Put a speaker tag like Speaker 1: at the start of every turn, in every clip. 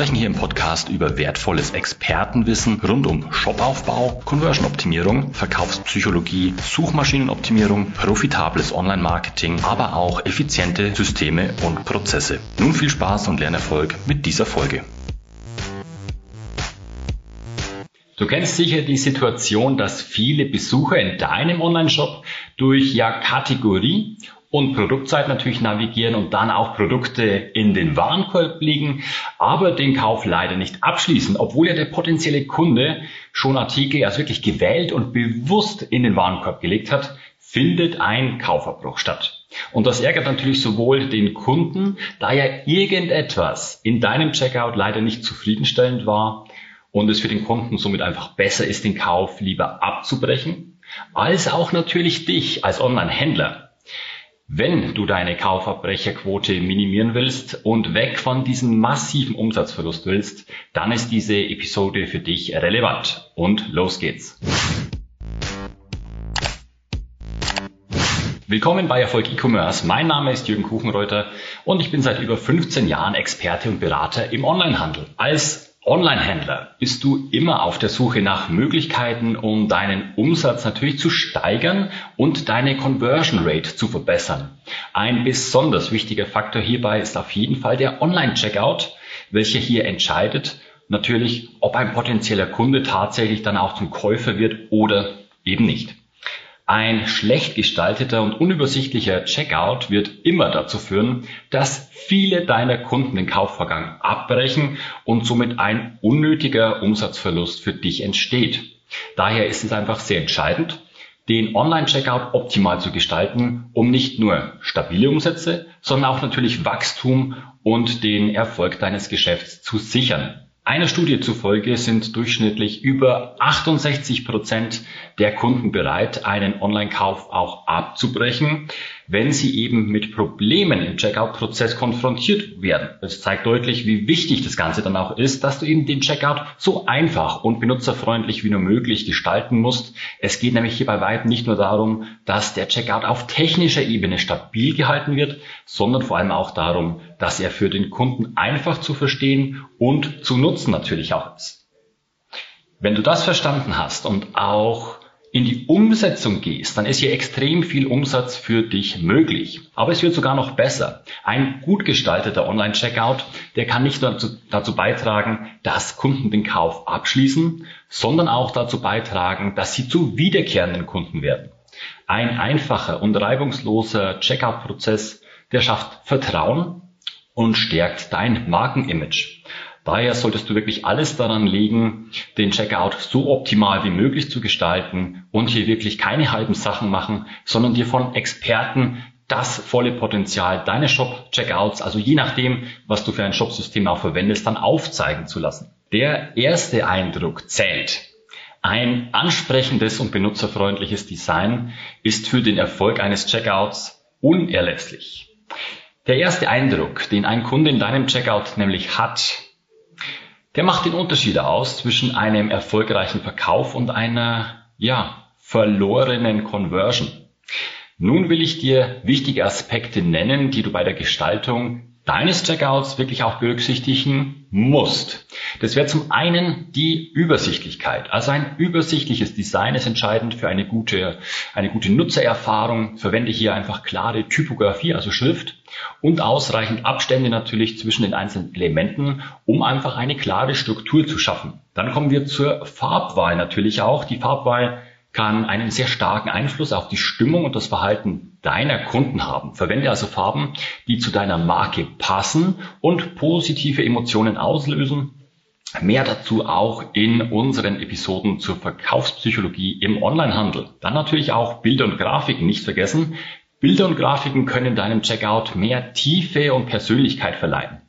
Speaker 1: sprechen hier im Podcast über wertvolles Expertenwissen rund um Shopaufbau, Conversion-Optimierung, Verkaufspsychologie, Suchmaschinenoptimierung, profitables Online-Marketing, aber auch effiziente Systeme und Prozesse. Nun viel Spaß und Lernerfolg mit dieser Folge. Du kennst sicher die Situation, dass viele Besucher in deinem Online-Shop durch ja Kategorie und Produktzeit natürlich navigieren und dann auch Produkte in den Warenkorb legen, aber den Kauf leider nicht abschließen, obwohl ja der potenzielle Kunde schon Artikel als wirklich gewählt und bewusst in den Warenkorb gelegt hat, findet ein Kaufabbruch statt. Und das ärgert natürlich sowohl den Kunden, da ja irgendetwas in deinem Checkout leider nicht zufriedenstellend war, und es für den Kunden somit einfach besser ist, den Kauf lieber abzubrechen, als auch natürlich dich als Online-Händler. Wenn du deine Kaufabbrecherquote minimieren willst und weg von diesem massiven Umsatzverlust willst, dann ist diese Episode für dich relevant. Und los geht's. Willkommen bei Erfolg E-Commerce. Mein Name ist Jürgen Kuchenreuter und ich bin seit über 15 Jahren Experte und Berater im Onlinehandel. Als Online-Händler bist du immer auf der Suche nach Möglichkeiten, um deinen Umsatz natürlich zu steigern und deine Conversion Rate zu verbessern. Ein besonders wichtiger Faktor hierbei ist auf jeden Fall der Online-Checkout, welcher hier entscheidet natürlich, ob ein potenzieller Kunde tatsächlich dann auch zum Käufer wird oder eben nicht. Ein schlecht gestalteter und unübersichtlicher Checkout wird immer dazu führen, dass viele deiner Kunden den Kaufvorgang abbrechen und somit ein unnötiger Umsatzverlust für dich entsteht. Daher ist es einfach sehr entscheidend, den Online-Checkout optimal zu gestalten, um nicht nur stabile Umsätze, sondern auch natürlich Wachstum und den Erfolg deines Geschäfts zu sichern. Einer Studie zufolge sind durchschnittlich über 68 Prozent der Kunden bereit, einen Online-Kauf auch abzubrechen, wenn sie eben mit Problemen im Checkout-Prozess konfrontiert werden. Es zeigt deutlich, wie wichtig das Ganze dann auch ist, dass du eben den Checkout so einfach und benutzerfreundlich wie nur möglich gestalten musst. Es geht nämlich hier bei weitem nicht nur darum, dass der Checkout auf technischer Ebene stabil gehalten wird, sondern vor allem auch darum, dass er für den Kunden einfach zu verstehen und zu nutzen natürlich auch ist. Wenn du das verstanden hast und auch in die Umsetzung gehst, dann ist hier extrem viel Umsatz für dich möglich. Aber es wird sogar noch besser. Ein gut gestalteter Online-Checkout, der kann nicht nur dazu, dazu, beitragen, dass Kunden den Kauf abschließen, sondern auch dazu beitragen, dass sie zu wiederkehrenden Kunden werden. Ein einfacher und reibungsloser Checkout-Prozess, der schafft Vertrauen und stärkt dein Markenimage. Daher solltest du wirklich alles daran legen, den Checkout so optimal wie möglich zu gestalten und hier wirklich keine halben Sachen machen, sondern dir von Experten das volle Potenzial deines Shop-Checkouts, also je nachdem, was du für ein Shopsystem auch verwendest, dann aufzeigen zu lassen. Der erste Eindruck zählt. Ein ansprechendes und benutzerfreundliches Design ist für den Erfolg eines Checkouts unerlässlich. Der erste Eindruck, den ein Kunde in deinem Checkout nämlich hat, der macht den Unterschied aus zwischen einem erfolgreichen Verkauf und einer, ja, verlorenen Conversion. Nun will ich dir wichtige Aspekte nennen, die du bei der Gestaltung deines Checkouts wirklich auch berücksichtigen musst. Das wäre zum einen die Übersichtlichkeit. Also ein übersichtliches Design ist entscheidend für eine gute, eine gute Nutzererfahrung. Verwende hier einfach klare Typografie, also Schrift und ausreichend Abstände natürlich zwischen den einzelnen Elementen, um einfach eine klare Struktur zu schaffen. Dann kommen wir zur Farbwahl natürlich auch. Die Farbwahl kann einen sehr starken Einfluss auf die Stimmung und das Verhalten deiner Kunden haben. Verwende also Farben, die zu deiner Marke passen und positive Emotionen auslösen. Mehr dazu auch in unseren Episoden zur Verkaufspsychologie im Onlinehandel. Dann natürlich auch Bilder und Grafiken nicht vergessen. Bilder und Grafiken können deinem Checkout mehr Tiefe und Persönlichkeit verleihen.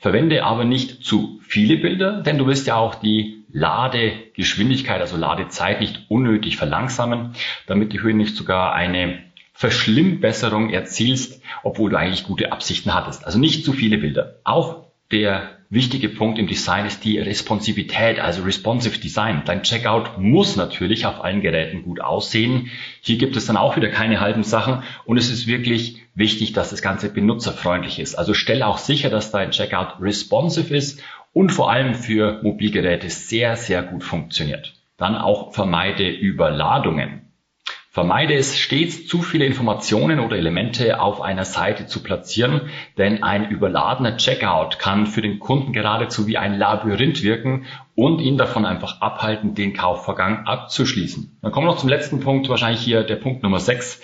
Speaker 1: Verwende aber nicht zu viele Bilder, denn du willst ja auch die Ladegeschwindigkeit, also Ladezeit nicht unnötig verlangsamen, damit du hier nicht sogar eine Verschlimmbesserung erzielst, obwohl du eigentlich gute Absichten hattest. Also nicht zu viele Bilder. Auch der wichtige Punkt im Design ist die Responsivität, also responsive Design. Dein Checkout muss natürlich auf allen Geräten gut aussehen. Hier gibt es dann auch wieder keine halben Sachen und es ist wirklich wichtig, dass das Ganze benutzerfreundlich ist. Also stelle auch sicher, dass dein Checkout responsive ist und vor allem für Mobilgeräte sehr, sehr gut funktioniert. Dann auch vermeide Überladungen. Vermeide es stets, zu viele Informationen oder Elemente auf einer Seite zu platzieren, denn ein überladener Checkout kann für den Kunden geradezu wie ein Labyrinth wirken und ihn davon einfach abhalten, den Kaufvorgang abzuschließen. Dann kommen wir noch zum letzten Punkt, wahrscheinlich hier der Punkt Nummer 6,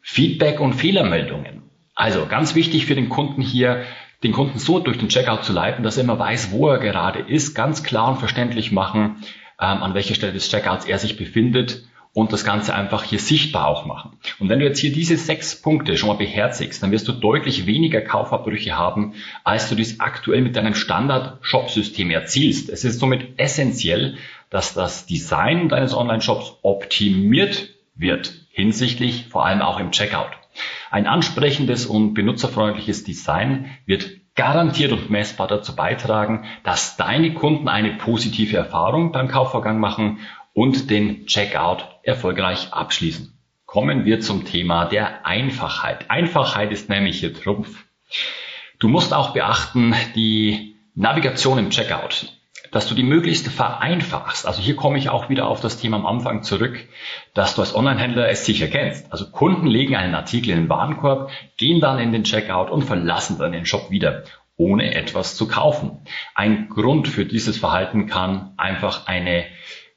Speaker 1: Feedback und Fehlermeldungen. Also ganz wichtig für den Kunden hier, den Kunden so durch den Checkout zu leiten, dass er immer weiß, wo er gerade ist, ganz klar und verständlich machen, ähm, an welcher Stelle des Checkouts er sich befindet und das Ganze einfach hier sichtbar auch machen. Und wenn du jetzt hier diese sechs Punkte schon mal beherzigst, dann wirst du deutlich weniger Kaufabbrüche haben, als du dies aktuell mit deinem Standard-Shop-System erzielst. Es ist somit essentiell, dass das Design deines Online-Shops optimiert wird, hinsichtlich vor allem auch im Checkout. Ein ansprechendes und benutzerfreundliches Design wird garantiert und messbar dazu beitragen, dass deine Kunden eine positive Erfahrung beim Kaufvorgang machen und den Checkout erfolgreich abschließen. Kommen wir zum Thema der Einfachheit. Einfachheit ist nämlich hier Trumpf. Du musst auch beachten, die Navigation im Checkout, dass du die möglichst vereinfachst. Also hier komme ich auch wieder auf das Thema am Anfang zurück, dass du als Onlinehändler es sicher kennst. Also Kunden legen einen Artikel in den Warenkorb, gehen dann in den Checkout und verlassen dann den Shop wieder ohne etwas zu kaufen. Ein Grund für dieses Verhalten kann einfach eine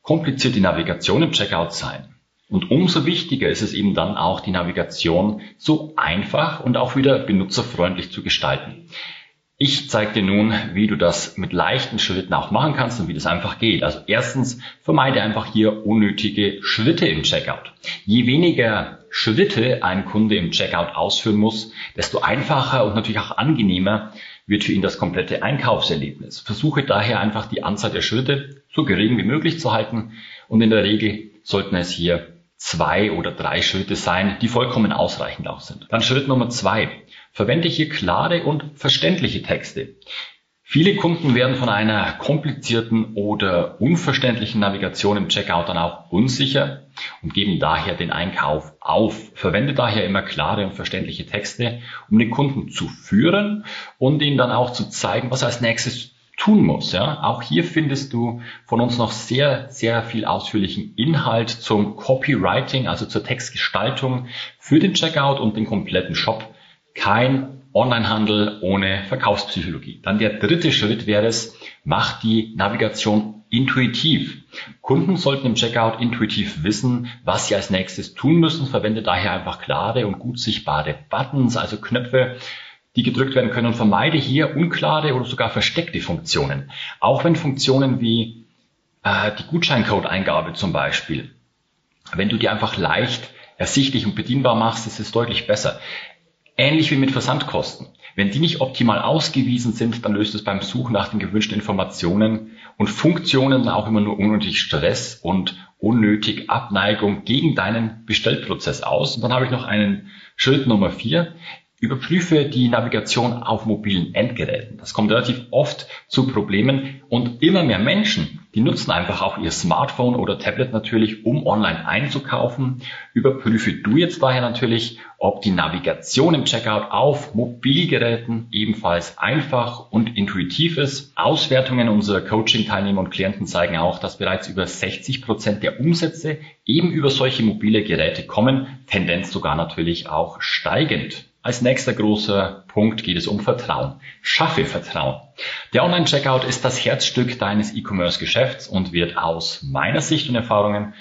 Speaker 1: komplizierte Navigation im Checkout sein. Und umso wichtiger ist es eben dann auch, die Navigation so einfach und auch wieder benutzerfreundlich zu gestalten. Ich zeige dir nun, wie du das mit leichten Schritten auch machen kannst und wie das einfach geht. Also erstens, vermeide einfach hier unnötige Schritte im Checkout. Je weniger Schritte ein Kunde im Checkout ausführen muss, desto einfacher und natürlich auch angenehmer wird für ihn das komplette Einkaufserlebnis. Versuche daher einfach die Anzahl der Schritte so gering wie möglich zu halten und in der Regel sollten es hier zwei oder drei Schritte sein, die vollkommen ausreichend auch sind. Dann Schritt Nummer zwei. Verwende hier klare und verständliche Texte. Viele Kunden werden von einer komplizierten oder unverständlichen Navigation im Checkout dann auch unsicher und geben daher den Einkauf auf. Verwende daher immer klare und verständliche Texte, um den Kunden zu führen und ihm dann auch zu zeigen, was er als nächstes tun muss. Ja? Auch hier findest du von uns noch sehr, sehr viel ausführlichen Inhalt zum Copywriting, also zur Textgestaltung für den Checkout und den kompletten Shop. Kein Onlinehandel ohne Verkaufspsychologie. Dann der dritte Schritt wäre es, mach die Navigation intuitiv. Kunden sollten im Checkout intuitiv wissen, was sie als nächstes tun müssen. Verwende daher einfach klare und gut sichtbare Buttons, also Knöpfe, die gedrückt werden können und vermeide hier unklare oder sogar versteckte Funktionen. Auch wenn Funktionen wie äh, die Gutscheincode-Eingabe zum Beispiel, wenn du die einfach leicht ersichtlich und bedienbar machst, ist es deutlich besser. Ähnlich wie mit Versandkosten. Wenn die nicht optimal ausgewiesen sind, dann löst es beim Suchen nach den gewünschten Informationen und Funktionen auch immer nur unnötig Stress und unnötig Abneigung gegen deinen Bestellprozess aus. Und dann habe ich noch einen Schritt Nummer vier. Überprüfe die Navigation auf mobilen Endgeräten. Das kommt relativ oft zu Problemen und immer mehr Menschen, die nutzen einfach auch ihr Smartphone oder Tablet natürlich, um online einzukaufen. Überprüfe du jetzt daher natürlich, ob die Navigation im Checkout auf Mobilgeräten ebenfalls einfach und intuitiv ist. Auswertungen unserer Coaching-Teilnehmer und Klienten zeigen auch, dass bereits über 60 Prozent der Umsätze eben über solche mobile Geräte kommen, Tendenz sogar natürlich auch steigend. Als nächster großer Punkt geht es um Vertrauen. Schaffe Vertrauen. Der Online-Checkout ist das Herzstück deines E-Commerce-Geschäfts und wird aus meiner Sicht und Erfahrungen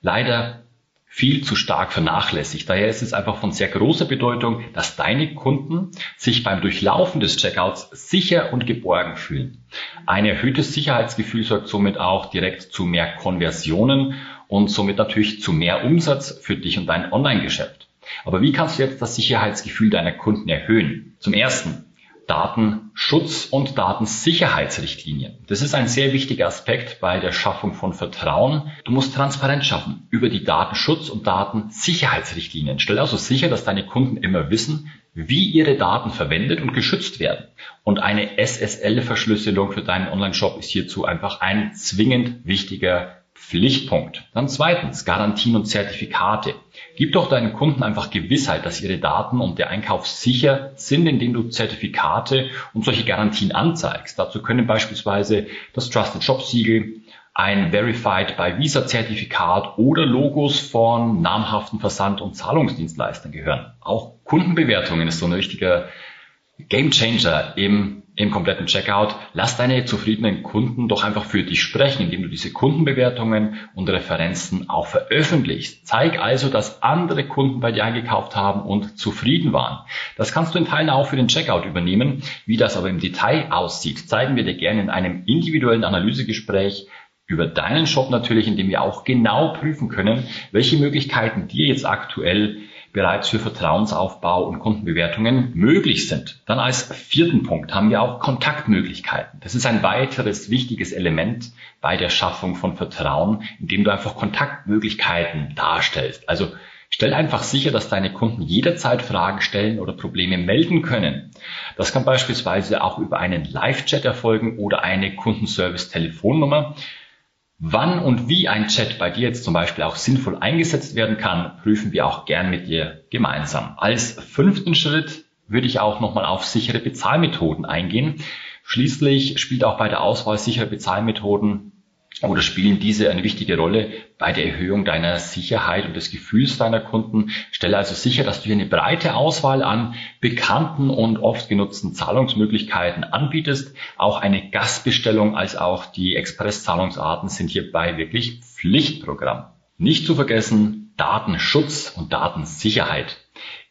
Speaker 1: leider viel zu stark vernachlässigt. Daher ist es einfach von sehr großer Bedeutung, dass deine Kunden sich beim Durchlaufen des Checkouts sicher und geborgen fühlen. Ein erhöhtes Sicherheitsgefühl sorgt somit auch direkt zu mehr Konversionen und somit natürlich zu mehr Umsatz für dich und dein Online-Geschäft. Aber wie kannst du jetzt das Sicherheitsgefühl deiner Kunden erhöhen? Zum ersten, Datenschutz und Datensicherheitsrichtlinien. Das ist ein sehr wichtiger Aspekt bei der Schaffung von Vertrauen. Du musst Transparenz schaffen über die Datenschutz- und Datensicherheitsrichtlinien. Stell also sicher, dass deine Kunden immer wissen, wie ihre Daten verwendet und geschützt werden. Und eine SSL-Verschlüsselung für deinen Online-Shop ist hierzu einfach ein zwingend wichtiger Pflichtpunkt. Dann zweitens, Garantien und Zertifikate. Gib doch deinen Kunden einfach Gewissheit, dass ihre Daten und der Einkauf sicher sind, indem du Zertifikate und solche Garantien anzeigst. Dazu können beispielsweise das Trusted Shop Siegel, ein Verified by Visa Zertifikat oder Logos von namhaften Versand- und Zahlungsdienstleistern gehören. Auch Kundenbewertungen ist so ein richtiger Game Changer im im kompletten Checkout, lass deine zufriedenen Kunden doch einfach für dich sprechen, indem du diese Kundenbewertungen und Referenzen auch veröffentlichst. Zeig also, dass andere Kunden bei dir eingekauft haben und zufrieden waren. Das kannst du in Teilen auch für den Checkout übernehmen. Wie das aber im Detail aussieht, zeigen wir dir gerne in einem individuellen Analysegespräch über deinen Shop natürlich, indem wir auch genau prüfen können, welche Möglichkeiten dir jetzt aktuell bereits für Vertrauensaufbau und Kundenbewertungen möglich sind. Dann als vierten Punkt haben wir auch Kontaktmöglichkeiten. Das ist ein weiteres wichtiges Element bei der Schaffung von Vertrauen, indem du einfach Kontaktmöglichkeiten darstellst. Also Stell einfach sicher, dass deine Kunden jederzeit Fragen stellen oder Probleme melden können. Das kann beispielsweise auch über einen Live-Chat erfolgen oder eine Kundenservice-Telefonnummer. Wann und wie ein Chat bei dir jetzt zum Beispiel auch sinnvoll eingesetzt werden kann, prüfen wir auch gern mit dir gemeinsam. Als fünften Schritt würde ich auch nochmal auf sichere Bezahlmethoden eingehen. Schließlich spielt auch bei der Auswahl sicherer Bezahlmethoden oder spielen diese eine wichtige Rolle bei der Erhöhung deiner Sicherheit und des Gefühls deiner Kunden. Stelle also sicher, dass du hier eine breite Auswahl an bekannten und oft genutzten Zahlungsmöglichkeiten anbietest. Auch eine Gastbestellung als auch die Expresszahlungsarten sind hierbei wirklich Pflichtprogramm. Nicht zu vergessen Datenschutz und Datensicherheit.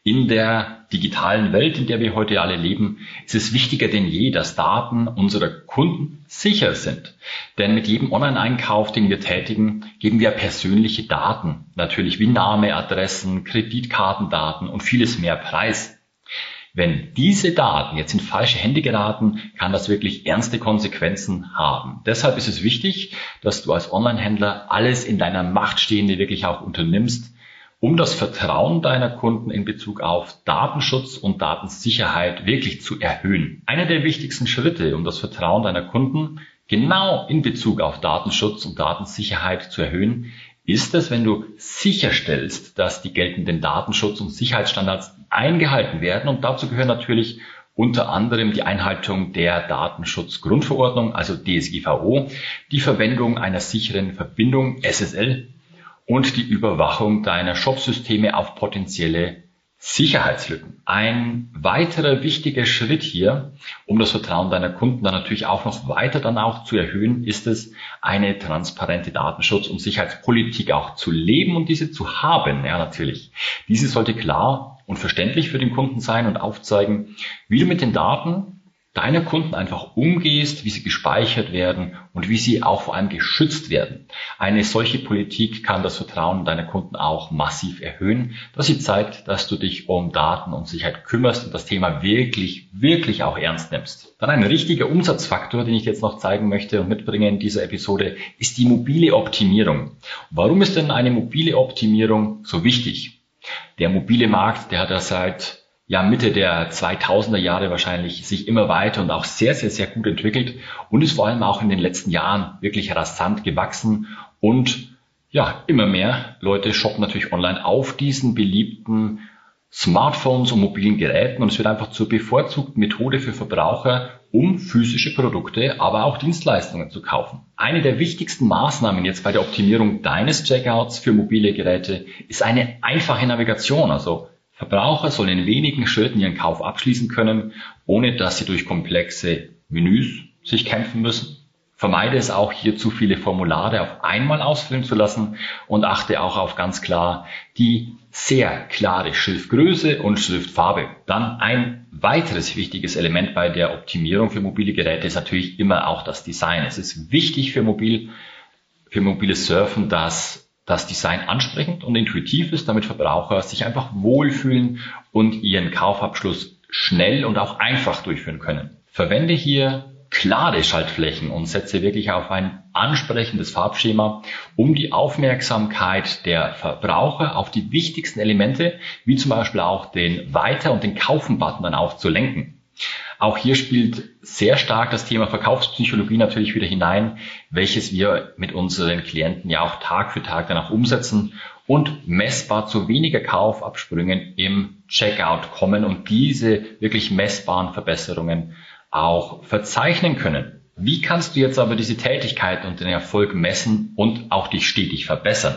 Speaker 1: In der digitalen Welt, in der wir heute alle leben, ist es wichtiger denn je, dass Daten unserer Kunden sicher sind. Denn mit jedem Online-Einkauf, den wir tätigen, geben wir persönliche Daten, natürlich wie Name, Adressen, Kreditkartendaten und vieles mehr preis. Wenn diese Daten jetzt in falsche Hände geraten, kann das wirklich ernste Konsequenzen haben. Deshalb ist es wichtig, dass du als Online-Händler alles in deiner Macht Stehende wirklich auch unternimmst, um das Vertrauen deiner Kunden in Bezug auf Datenschutz und Datensicherheit wirklich zu erhöhen. Einer der wichtigsten Schritte, um das Vertrauen deiner Kunden genau in Bezug auf Datenschutz und Datensicherheit zu erhöhen, ist es, wenn du sicherstellst, dass die geltenden Datenschutz- und Sicherheitsstandards eingehalten werden. Und dazu gehören natürlich unter anderem die Einhaltung der Datenschutzgrundverordnung, also DSGVO, die Verwendung einer sicheren Verbindung SSL und die Überwachung deiner Shopsysteme auf potenzielle Sicherheitslücken. Ein weiterer wichtiger Schritt hier, um das Vertrauen deiner Kunden dann natürlich auch noch weiter dann auch zu erhöhen, ist es, eine transparente Datenschutz- und Sicherheitspolitik auch zu leben und diese zu haben. Ja, natürlich. Diese sollte klar und verständlich für den Kunden sein und aufzeigen, wie du mit den Daten deiner Kunden einfach umgehst, wie sie gespeichert werden und wie sie auch vor allem geschützt werden. Eine solche Politik kann das Vertrauen deiner Kunden auch massiv erhöhen, dass sie zeigt, dass du dich um Daten und Sicherheit kümmerst und das Thema wirklich, wirklich auch ernst nimmst. Dann ein richtiger Umsatzfaktor, den ich jetzt noch zeigen möchte und mitbringe in dieser Episode, ist die mobile Optimierung. Warum ist denn eine mobile Optimierung so wichtig? Der mobile Markt, der hat ja seit ja Mitte der 2000er Jahre wahrscheinlich sich immer weiter und auch sehr, sehr, sehr gut entwickelt und ist vor allem auch in den letzten Jahren wirklich rasant gewachsen und ja, immer mehr Leute shoppen natürlich online auf diesen beliebten Smartphones und mobilen Geräten und es wird einfach zur bevorzugten Methode für Verbraucher, um physische Produkte, aber auch Dienstleistungen zu kaufen. Eine der wichtigsten Maßnahmen jetzt bei der Optimierung deines Checkouts für mobile Geräte ist eine einfache Navigation, also Verbraucher sollen in wenigen Schritten ihren Kauf abschließen können, ohne dass sie durch komplexe Menüs sich kämpfen müssen. Vermeide es auch hier zu viele Formulare auf einmal ausfüllen zu lassen und achte auch auf ganz klar die sehr klare Schriftgröße und Schriftfarbe. Dann ein weiteres wichtiges Element bei der Optimierung für mobile Geräte ist natürlich immer auch das Design. Es ist wichtig für mobil, für mobiles Surfen, dass das Design ansprechend und intuitiv ist, damit Verbraucher sich einfach wohlfühlen und ihren Kaufabschluss schnell und auch einfach durchführen können. Verwende hier klare Schaltflächen und setze wirklich auf ein ansprechendes Farbschema, um die Aufmerksamkeit der Verbraucher auf die wichtigsten Elemente, wie zum Beispiel auch den Weiter- und den Kaufen-Button dann auch zu lenken. Auch hier spielt sehr stark das Thema Verkaufspsychologie natürlich wieder hinein, welches wir mit unseren Klienten ja auch Tag für Tag danach umsetzen und messbar zu weniger Kaufabsprüngen im Checkout kommen und diese wirklich messbaren Verbesserungen auch verzeichnen können. Wie kannst du jetzt aber diese Tätigkeit und den Erfolg messen und auch dich stetig verbessern?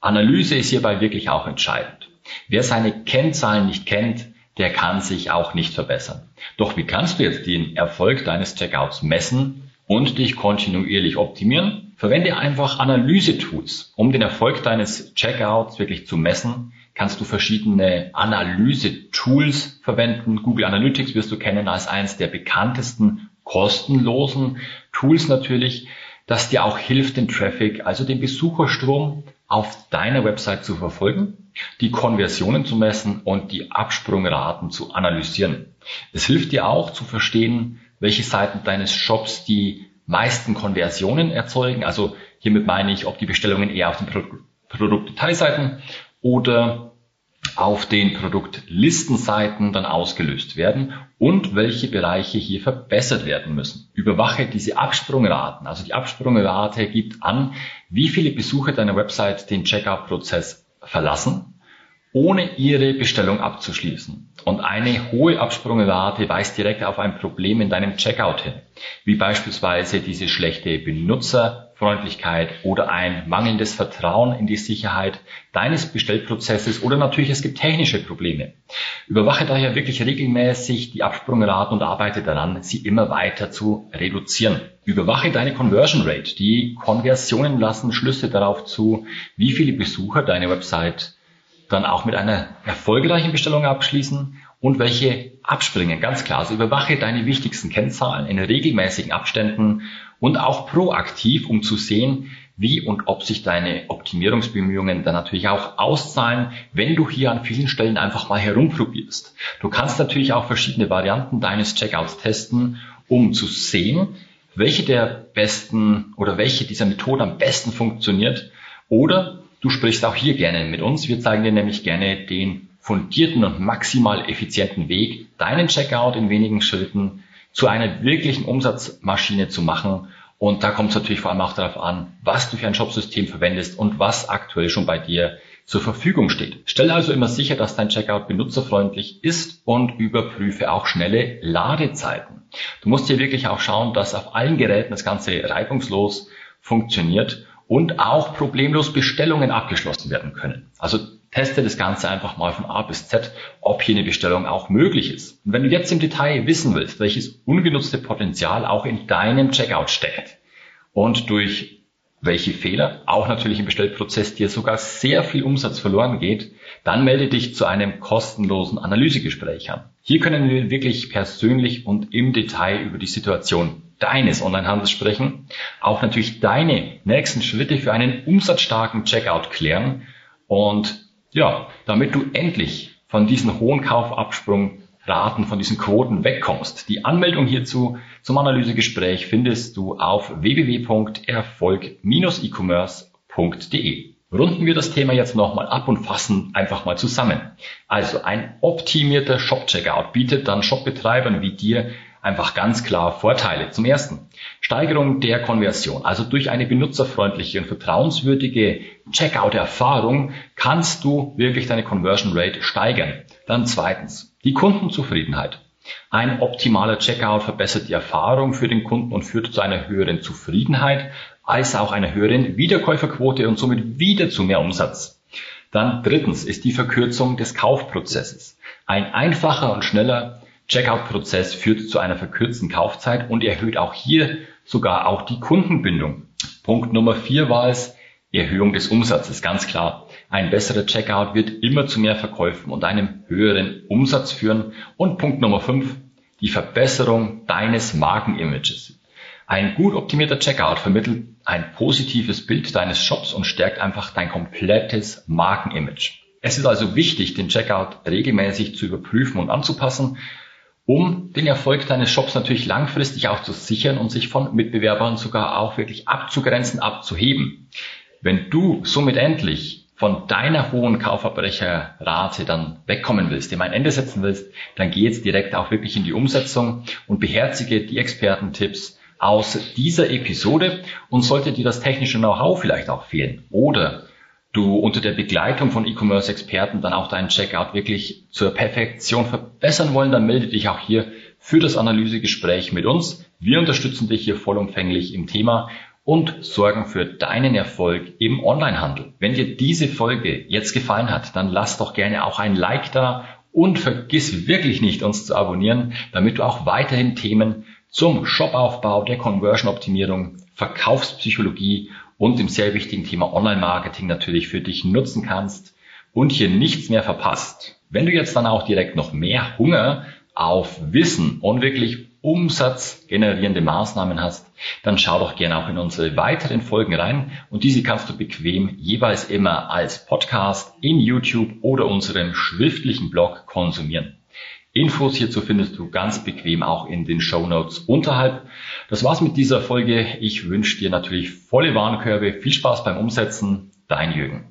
Speaker 1: Analyse ist hierbei wirklich auch entscheidend. Wer seine Kennzahlen nicht kennt, der kann sich auch nicht verbessern. Doch wie kannst du jetzt den Erfolg deines Checkouts messen und dich kontinuierlich optimieren? Verwende einfach Analyse-Tools, um den Erfolg deines Checkouts wirklich zu messen, kannst du verschiedene Analyse-Tools verwenden. Google Analytics wirst du kennen als eines der bekanntesten kostenlosen Tools natürlich, das dir auch hilft, den Traffic, also den Besucherstrom auf deiner Website zu verfolgen, die Konversionen zu messen und die Absprungraten zu analysieren. Es hilft dir auch zu verstehen, welche Seiten deines Shops die meisten Konversionen erzeugen. Also hiermit meine ich, ob die Bestellungen eher auf den Produktdetailseiten oder auf den Produktlistenseiten dann ausgelöst werden und welche Bereiche hier verbessert werden müssen. Überwache diese Absprungraten. Also die Absprungrate gibt an, wie viele Besucher deiner Website den Checkout-Prozess verlassen, ohne ihre Bestellung abzuschließen. Und eine hohe Absprungrate weist direkt auf ein Problem in deinem Checkout hin, wie beispielsweise diese schlechte Benutzer Freundlichkeit oder ein mangelndes Vertrauen in die Sicherheit deines Bestellprozesses oder natürlich es gibt technische Probleme. Überwache daher wirklich regelmäßig die Absprungraten und arbeite daran, sie immer weiter zu reduzieren. Überwache deine Conversion Rate. Die Konversionen lassen Schlüsse darauf zu, wie viele Besucher deine Website dann auch mit einer erfolgreichen Bestellung abschließen und welche abspringen. Ganz klar. Also überwache deine wichtigsten Kennzahlen in regelmäßigen Abständen und auch proaktiv, um zu sehen, wie und ob sich deine Optimierungsbemühungen dann natürlich auch auszahlen, wenn du hier an vielen Stellen einfach mal herumprobierst. Du kannst natürlich auch verschiedene Varianten deines Checkouts testen, um zu sehen, welche der besten oder welche dieser Methoden am besten funktioniert. Oder du sprichst auch hier gerne mit uns. Wir zeigen dir nämlich gerne den fundierten und maximal effizienten Weg, deinen Checkout in wenigen Schritten zu einer wirklichen Umsatzmaschine zu machen. Und da kommt es natürlich vor allem auch darauf an, was du für ein Shopsystem verwendest und was aktuell schon bei dir zur Verfügung steht. Stell also immer sicher, dass dein Checkout benutzerfreundlich ist und überprüfe auch schnelle Ladezeiten. Du musst hier wirklich auch schauen, dass auf allen Geräten das Ganze reibungslos funktioniert und auch problemlos Bestellungen abgeschlossen werden können. Also teste das Ganze einfach mal von A bis Z, ob hier eine Bestellung auch möglich ist. Und wenn du jetzt im Detail wissen willst, welches ungenutzte Potenzial auch in deinem Checkout steckt und durch welche Fehler auch natürlich im Bestellprozess dir sogar sehr viel Umsatz verloren geht, dann melde dich zu einem kostenlosen Analysegespräch an. Hier können wir wirklich persönlich und im Detail über die Situation deines Onlinehandels sprechen, auch natürlich deine nächsten Schritte für einen umsatzstarken Checkout klären und ja, damit du endlich von diesen hohen Kaufabsprungraten, von diesen Quoten wegkommst. Die Anmeldung hierzu zum Analysegespräch findest du auf www.erfolg-e-commerce.de. Runden wir das Thema jetzt nochmal ab und fassen einfach mal zusammen. Also ein optimierter Shop-Checkout bietet dann Shopbetreibern wie dir einfach ganz klar Vorteile. Zum ersten, Steigerung der Konversion. Also durch eine benutzerfreundliche und vertrauenswürdige Checkout-Erfahrung kannst du wirklich deine Conversion Rate steigern. Dann zweitens, die Kundenzufriedenheit. Ein optimaler Checkout verbessert die Erfahrung für den Kunden und führt zu einer höheren Zufriedenheit als auch einer höheren Wiederkäuferquote und somit wieder zu mehr Umsatz. Dann drittens ist die Verkürzung des Kaufprozesses. Ein einfacher und schneller Checkout-Prozess führt zu einer verkürzten Kaufzeit und erhöht auch hier sogar auch die Kundenbindung. Punkt Nummer vier war es, Erhöhung des Umsatzes, ganz klar. Ein besserer Checkout wird immer zu mehr Verkäufen und einem höheren Umsatz führen. Und Punkt Nummer fünf, die Verbesserung deines Markenimages. Ein gut optimierter Checkout vermittelt ein positives Bild deines Shops und stärkt einfach dein komplettes Markenimage. Es ist also wichtig, den Checkout regelmäßig zu überprüfen und anzupassen, um den Erfolg deines Shops natürlich langfristig auch zu sichern und sich von Mitbewerbern sogar auch wirklich abzugrenzen, abzuheben. Wenn du somit endlich von deiner hohen Kaufverbrecherrate dann wegkommen willst, dem ein Ende setzen willst, dann geh jetzt direkt auch wirklich in die Umsetzung und beherzige die Expertentipps aus dieser Episode und sollte dir das technische Know-how vielleicht auch fehlen oder du unter der Begleitung von E-Commerce-Experten dann auch deinen Checkout wirklich zur Perfektion verbessern wollen, dann melde dich auch hier für das Analysegespräch mit uns. Wir unterstützen dich hier vollumfänglich im Thema und sorgen für deinen Erfolg im Onlinehandel. Wenn dir diese Folge jetzt gefallen hat, dann lass doch gerne auch ein Like da und vergiss wirklich nicht, uns zu abonnieren, damit du auch weiterhin Themen zum Shopaufbau, der Conversion-Optimierung, Verkaufspsychologie und dem sehr wichtigen Thema Online-Marketing natürlich für dich nutzen kannst und hier nichts mehr verpasst. Wenn du jetzt dann auch direkt noch mehr Hunger auf Wissen und wirklich umsatzgenerierende Maßnahmen hast, dann schau doch gerne auch in unsere weiteren Folgen rein und diese kannst du bequem jeweils immer als Podcast in YouTube oder unserem schriftlichen Blog konsumieren. Infos hierzu findest du ganz bequem auch in den Show Notes unterhalb. Das war's mit dieser Folge. Ich wünsche dir natürlich volle Warenkörbe. Viel Spaß beim Umsetzen. Dein Jürgen.